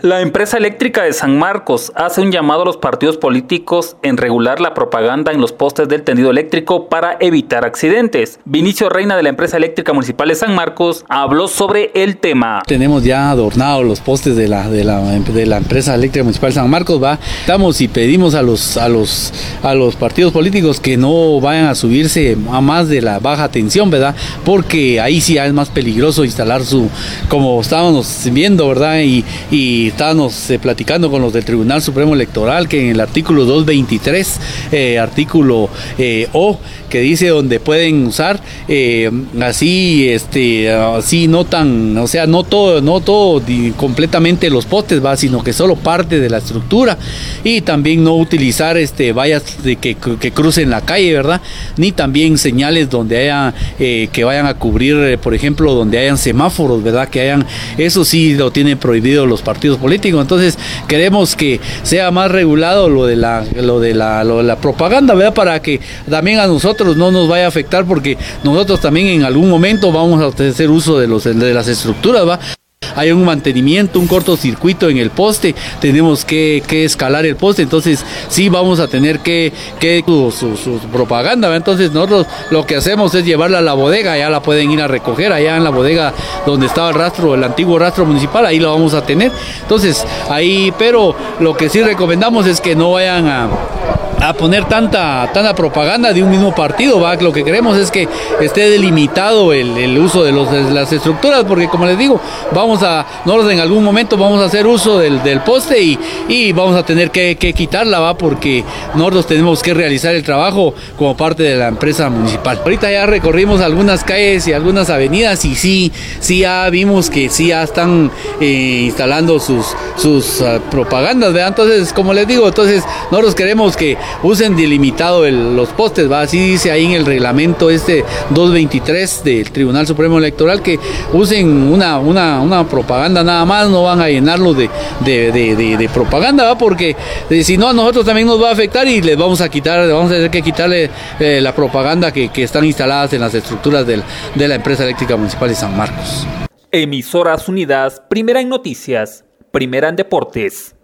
La empresa eléctrica de San Marcos hace un llamado a los partidos políticos en regular la propaganda en los postes del tendido eléctrico para evitar accidentes. Vinicio Reina de la empresa eléctrica municipal de San Marcos habló sobre el tema. Tenemos ya adornados los postes de la, de la, empresa eléctrica municipal de San Marcos, va. Estamos y pedimos a los, a los, a los partidos políticos que no vayan a subirse a más de la baja tensión, ¿verdad? Porque ahí sí es más peligroso instalar su, como estábamos viendo, ¿verdad? Y estábamos eh, platicando con los del Tribunal Supremo Electoral que en el artículo 223, eh, artículo eh, O, que dice donde pueden usar así, este, así no tan, o sea, no todo, no todo completamente los postes, va, sino que solo parte de la estructura y también no utilizar este vallas de que, que crucen la calle, ¿verdad? Ni también señales donde haya que vayan a cubrir, por ejemplo, donde hayan semáforos, ¿verdad? Que hayan, eso sí lo tienen prohibido los partidos político. Entonces queremos que sea más regulado lo de la, lo de la, la propaganda, ¿verdad? Para que también a nosotros no nos vaya a afectar porque nosotros también en algún momento vamos a hacer uso de, los, de las estructuras, ¿va? Hay un mantenimiento, un cortocircuito en el poste, tenemos que, escalar el poste, entonces sí vamos a tener que, que su, propaganda, entonces nosotros lo que hacemos es llevarla a la bodega, ya la pueden ir a recoger, allá en la bodega donde estaba el rastro, el antiguo rastro municipal, ahí lo vamos a tener, entonces ahí, pero lo que sí recomendamos es que no vayan a a poner tanta, tanta propaganda de un mismo partido. ¿va? Lo que queremos es que esté delimitado el, uso de, los, las estructuras, porque como les digo, vamos a, nosotros en algún momento vamos a hacer uso del, poste y, y, vamos a tener que, quitarla, ¿va? porque nosotros tenemos que realizar el trabajo como parte de la empresa municipal. Ahorita ya recorrimos algunas calles y algunas avenidas y sí, sí ya vimos que sí ya están eh, instalando sus, sus ah, propagandas, ¿verdad? Entonces, como les digo, entonces nosotros queremos que usen delimitado los postes, va, así dice ahí en el reglamento este 223 del Tribunal Supremo Electoral que usen una, una, una propaganda nada más, no van a llenarlo de, de, propaganda, ¿va? porque eh, si no a nosotros también nos va a afectar y les vamos a quitar, vamos a tener que quitarle eh, la propaganda que, que, están instaladas en las estructuras del, de la empresa eléctrica municipal de San Marcos. Emisoras Unidas, primera en noticias, primera en deportes.